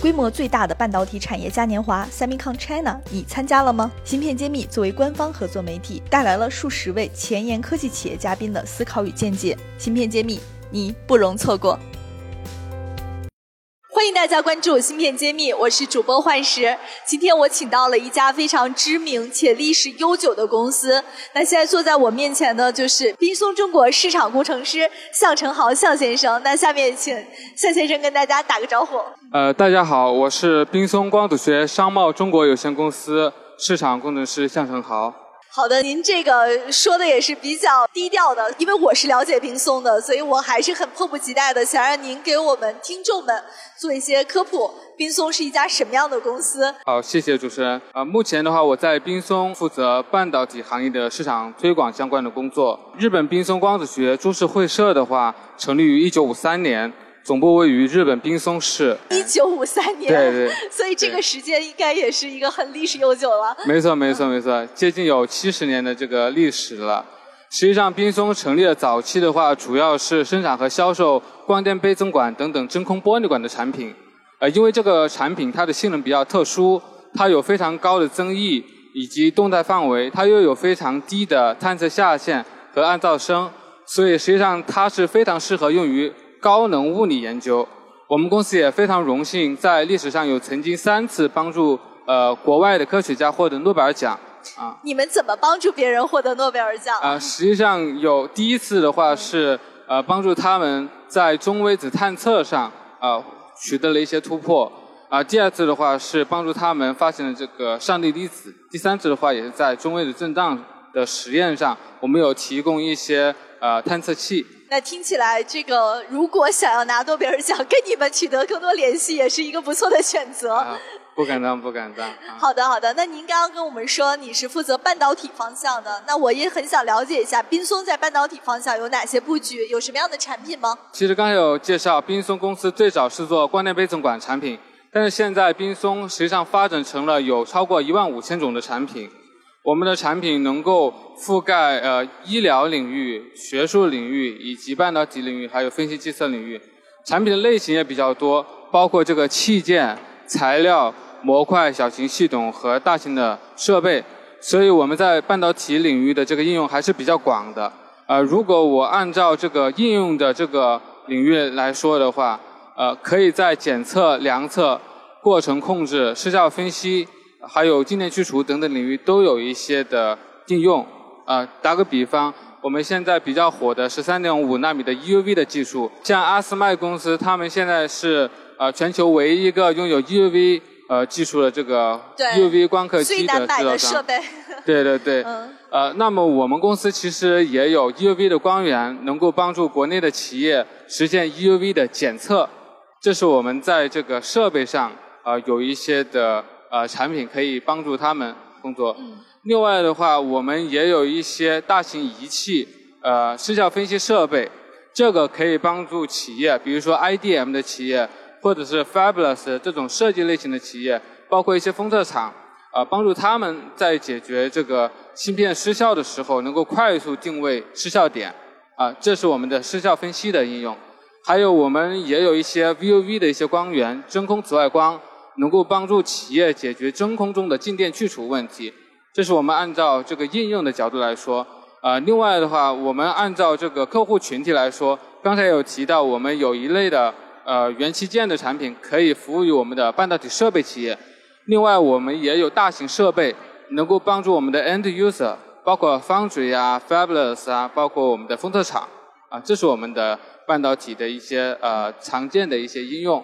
规模最大的半导体产业嘉年华 Semicon China，你参加了吗？芯片揭秘作为官方合作媒体，带来了数十位前沿科技企业嘉宾的思考与见解。芯片揭秘，你不容错过。欢迎大家关注《芯片揭秘》，我是主播幻石。今天我请到了一家非常知名且历史悠久的公司。那现在坐在我面前的就是滨松中国市场工程师向成豪向先生。那下面请向先生跟大家打个招呼。呃，大家好，我是滨松光子学商贸中国有限公司市场工程师向成豪。好的，您这个说的也是比较低调的，因为我是了解冰松的，所以我还是很迫不及待的想让您给我们听众们做一些科普。冰松是一家什么样的公司？好，谢谢主持人。呃，目前的话，我在冰松负责半导体行业的市场推广相关的工作。日本冰松光子学株式会社的话，成立于一九五三年。总部位于日本滨松市。一九五三年，对对，所以这个时间应该也是一个很历史悠久了。没错没错没错，接近有七十年的这个历史了。实际上，滨松成立的早期的话，主要是生产和销售光电倍增管等等真空玻璃管的产品。呃，因为这个产品它的性能比较特殊，它有非常高的增益以及动态范围，它又有非常低的探测下限和暗噪声，所以实际上它是非常适合用于。高能物理研究，我们公司也非常荣幸，在历史上有曾经三次帮助呃国外的科学家获得诺贝尔奖啊。你们怎么帮助别人获得诺贝尔奖？啊，实际上有第一次的话是呃帮助他们在中微子探测上啊取得了一些突破啊，第二次的话是帮助他们发现了这个上帝粒子，第三次的话也是在中微子震荡的实验上，我们有提供一些呃探测器。那听起来，这个如果想要拿诺贝尔奖，跟你们取得更多联系，也是一个不错的选择。不敢当，不敢当。好的，好的。那您刚刚跟我们说你是负责半导体方向的，那我也很想了解一下，冰松在半导体方向有哪些布局，有什么样的产品吗？其实刚才有介绍，冰松公司最早是做光电倍增管产品，但是现在冰松实际上发展成了有超过一万五千种的产品。我们的产品能够覆盖呃医疗领域、学术领域以及半导体领域，还有分析计算领域。产品的类型也比较多，包括这个器件、材料、模块、小型系统和大型的设备。所以我们在半导体领域的这个应用还是比较广的。呃，如果我按照这个应用的这个领域来说的话，呃，可以在检测、量测、过程控制、失效分析。还有静电去除等等领域都有一些的应用。啊，打个比方，我们现在比较火的十三点五纳米的 EUV 的技术，像阿斯麦公司，他们现在是呃全球唯一一个拥有 EUV 呃技术的这个 EUV 光刻机的制造商。对对对。嗯。呃，那么我们公司其实也有 EUV 的光源，能够帮助国内的企业实现 EUV 的检测。这是我们在这个设备上啊有一些的。呃，产品可以帮助他们工作。另外的话，我们也有一些大型仪器，呃，失效分析设备，这个可以帮助企业，比如说 IDM 的企业，或者是 Fabulous 这种设计类型的企业，包括一些封测厂，啊，帮助他们在解决这个芯片失效的时候，能够快速定位失效点。啊，这是我们的失效分析的应用。还有我们也有一些 VUV 的一些光源，真空紫外光。能够帮助企业解决真空中的静电去除问题，这是我们按照这个应用的角度来说。啊，另外的话，我们按照这个客户群体来说，刚才有提到我们有一类的呃元器件的产品可以服务于我们的半导体设备企业。另外，我们也有大型设备能够帮助我们的 end user，包括 foundry 啊、fabulous 啊，包括我们的封测厂啊，这是我们的半导体的一些呃常见的一些应用。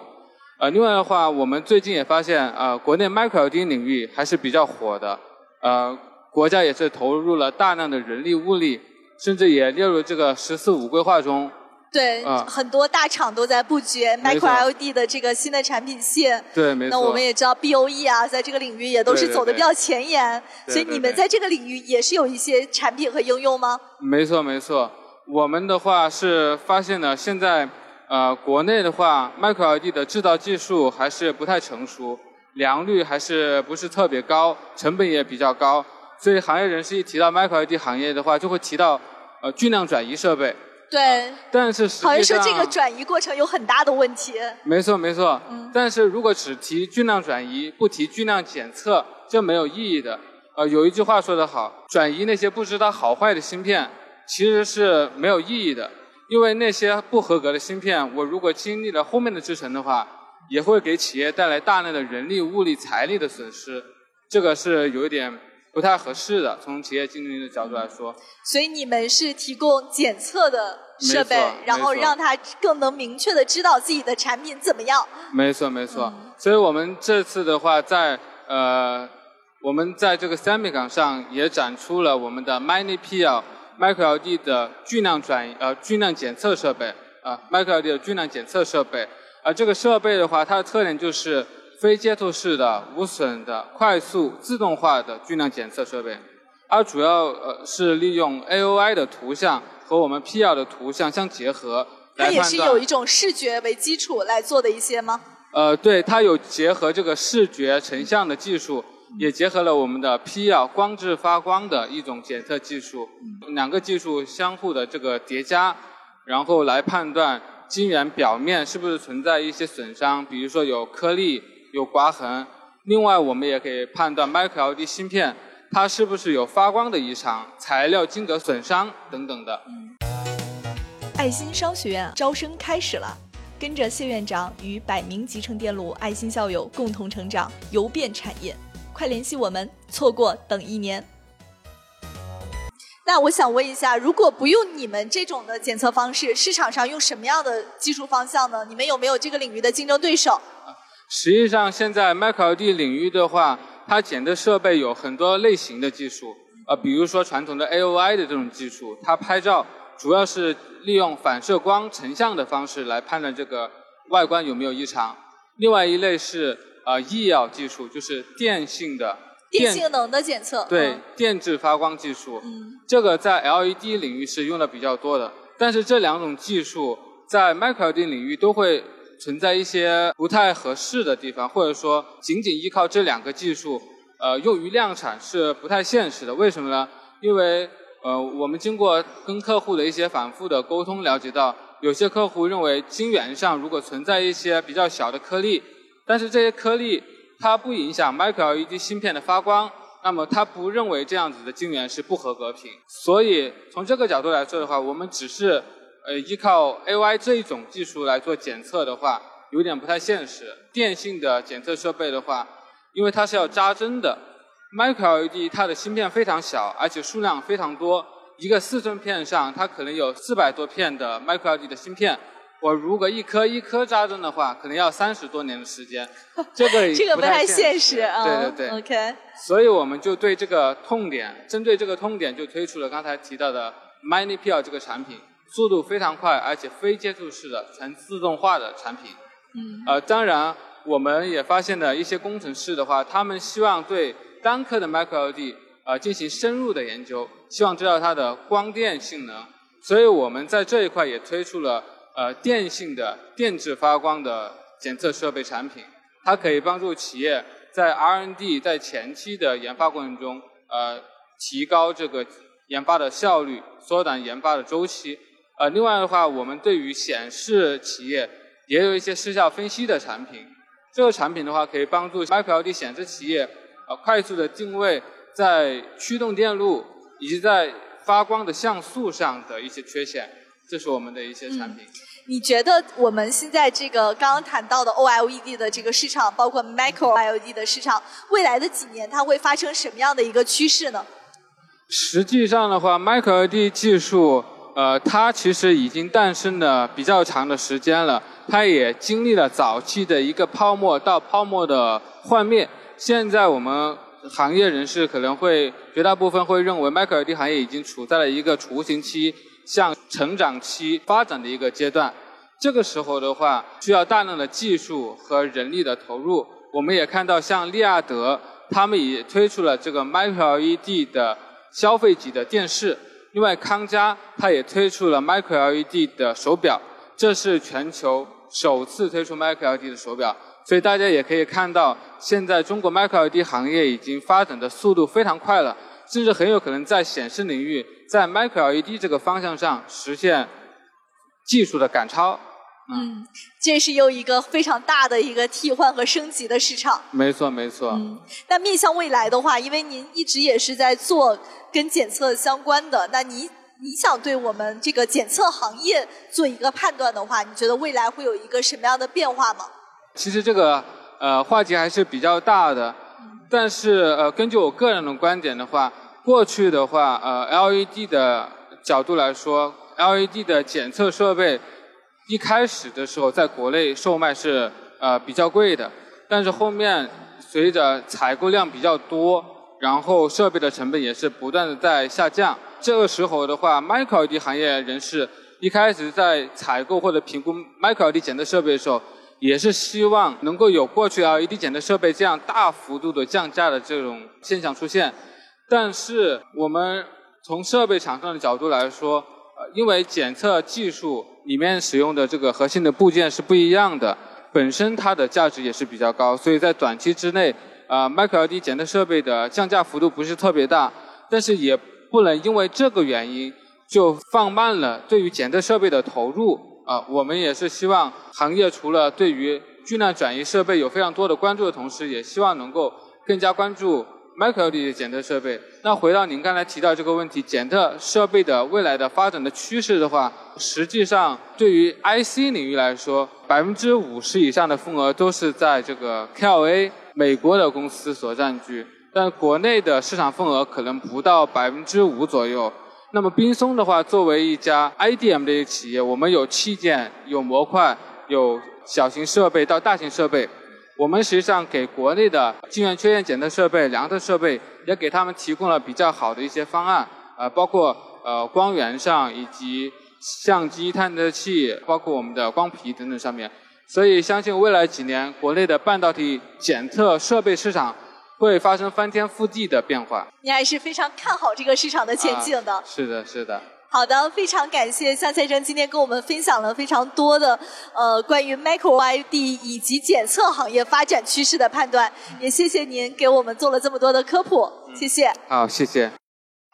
呃，另外的话，我们最近也发现，呃，国内 Micro LED 领域还是比较火的，呃，国家也是投入了大量的人力物力，甚至也列入这个“十四五”规划中。对，很多大厂都在布局 Micro LED 的这个新的产品线。对，没错。那我们也知道 BOE 啊，在这个领域也都是走的比较前沿，所以你们在这个领域也是有一些产品和应用吗？没错，没错。我们的话是发现了现在。呃，国内的话，Micro LED 的制造技术还是不太成熟，良率还是不是特别高，成本也比较高，所以行业人士一提到 Micro LED 行业的话，就会提到呃巨量转移设备。对。但是实际上，好像说这个转移过程有很大的问题。没错没错。嗯。但是如果只提巨量转移，不提巨量检测，这没有意义的。呃，有一句话说得好，转移那些不知道好坏的芯片，其实是没有意义的。因为那些不合格的芯片，我如果经历了后面的制程的话，也会给企业带来大量的人力、物力、财力的损失。这个是有一点。不太合适的，从企业竞争力的角度来说。所以你们是提供检测的设备，然后让他更能明确的知道自己的产品怎么样。没错没错，所以我们这次的话，在呃，我们在这个 Semicon 上也展出了我们的 Mini PL Micro LED 的巨量转移呃巨量检测设备啊，Micro LED 的巨量检测设备。而这个设备的话，它的特点就是。非接触式的、无损的、快速自动化的巨量检测设备，它主要呃是利用 AOI 的图像和我们 PR 的图像相结合它也是有一种视觉为基础来做的一些吗？呃，对，它有结合这个视觉成像的技术，也结合了我们的 PR 光致发光的一种检测技术，两个技术相互的这个叠加，然后来判断晶圆表面是不是存在一些损伤，比如说有颗粒。有刮痕，另外我们也可以判断 Micro LED 芯片它是不是有发光的异常、材料晶格损伤等等的。爱心商学院招生开始了，跟着谢院长与百名集成电路爱心校友共同成长，游遍产业，快联系我们，错过等一年。那我想问一下，如果不用你们这种的检测方式，市场上用什么样的技术方向呢？你们有没有这个领域的竞争对手？实际上，现在 Micro LED 领域的话，它检测设备有很多类型的技术，呃，比如说传统的 AOI 的这种技术，它拍照主要是利用反射光成像的方式来判断这个外观有没有异常。另外一类是呃 EL 技术，就是电性的电性能的检测，对，电致发光技术。嗯，这个在 LED 领域是用的比较多的，但是这两种技术在 Micro LED 领域都会。存在一些不太合适的地方，或者说仅仅依靠这两个技术，呃，用于量产是不太现实的。为什么呢？因为呃，我们经过跟客户的一些反复的沟通，了解到有些客户认为晶圆上如果存在一些比较小的颗粒，但是这些颗粒它不影响 Micro LED 芯片的发光，那么它不认为这样子的晶圆是不合格品。所以从这个角度来说的话，我们只是。呃，依靠 AI 这一种技术来做检测的话，有点不太现实。电信的检测设备的话，因为它是要扎针的，Micro LED 它的芯片非常小，而且数量非常多。一个四寸片上，它可能有四百多片的 Micro LED 的芯片。我如果一颗一颗扎针的话，可能要三十多年的时间。这个这个不太现实啊。对对对。OK。所以我们就对这个痛点，针对这个痛点，就推出了刚才提到的 Mini PL 这个产品。速度非常快，而且非接触式的全自动化的产品。嗯。呃，当然，我们也发现了一些工程师的话，他们希望对单颗的 Micro LED 呃进行深入的研究，希望知道它的光电性能。所以我们在这一块也推出了呃电性的电致发光的检测设备产品，它可以帮助企业在 R&D 在前期的研发过程中，呃提高这个研发的效率，缩短研发的周期。呃，另外的话，我们对于显示企业也有一些失效分析的产品。这个产品的话，可以帮助 Micro LED 显示企业呃快速的定位在驱动电路以及在发光的像素上的一些缺陷。这是我们的一些产品。你觉得我们现在这个刚刚谈到的 OLED 的这个市场，包括 Micro LED 的市场，未来的几年它会发生什么样的一个趋势呢？实际上的话，Micro LED 技术。呃，它其实已经诞生了比较长的时间了，它也经历了早期的一个泡沫到泡沫的幻灭。现在我们行业人士可能会绝大部分会认为，Micro LED 行业已经处在了一个雏形期、向成长期发展的一个阶段。这个时候的话，需要大量的技术和人力的投入。我们也看到，像利亚德他们也推出了这个 Micro LED 的消费级的电视。另外，康佳它也推出了 Micro LED 的手表，这是全球首次推出 Micro LED 的手表。所以大家也可以看到，现在中国 Micro LED 行业已经发展的速度非常快了，甚至很有可能在显示领域，在 Micro LED 这个方向上实现技术的赶超。嗯，这是又一个非常大的一个替换和升级的市场。没错，没错。嗯，那面向未来的话，因为您一直也是在做跟检测相关的，那你你想对我们这个检测行业做一个判断的话，你觉得未来会有一个什么样的变化吗？其实这个呃话题还是比较大的，但是呃根据我个人的观点的话，过去的话呃 LED 的角度来说，LED 的检测设备。一开始的时候，在国内售卖是呃比较贵的，但是后面随着采购量比较多，然后设备的成本也是不断的在下降。这个时候的话，Micro LED 行业人士一开始在采购或者评估 Micro LED 检测设备的时候，也是希望能够有过去 LED 检测设备这样大幅度的降价的这种现象出现。但是我们从设备厂商的角度来说，呃，因为检测技术。里面使用的这个核心的部件是不一样的，本身它的价值也是比较高，所以在短期之内，啊，Micro LED 检测设备的降价幅度不是特别大，但是也不能因为这个原因就放慢了对于检测设备的投入。啊，我们也是希望行业除了对于巨量转移设备有非常多的关注的同时，也希望能够更加关注。Micro LED 检测设备，那回到您刚才提到这个问题，检测设备的未来的发展的趋势的话，实际上对于 IC 领域来说，百分之五十以上的份额都是在这个 KLA 美国的公司所占据，但国内的市场份额可能不到百分之五左右。那么冰松的话，作为一家 IDM 的一个企业，我们有器件、有模块、有小型设备到大型设备。我们实际上给国内的晶圆缺陷检测设备、量测设备，也给他们提供了比较好的一些方案，呃，包括呃光源上以及相机探测器，包括我们的光皮等等上面。所以相信未来几年，国内的半导体检测设备市场会发生翻天覆地的变化。你还是非常看好这个市场的前景的。是的，是的。好的，非常感谢向先生今天跟我们分享了非常多的呃关于 Micro LED 以及检测行业发展趋势的判断，也谢谢您给我们做了这么多的科普，谢谢。好，谢谢。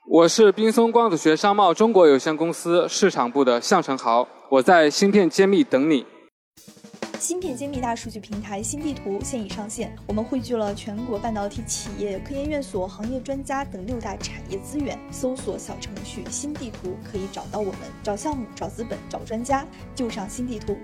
我是冰松光子学商贸中国有限公司市场部的向成豪，我在芯片揭秘等你。芯片揭秘大数据平台新地图现已上线，我们汇聚了全国半导体企业、科研院所、行业专家等六大产业资源。搜索小程序“新地图”可以找到我们，找项目、找资本、找专家，就上新地图。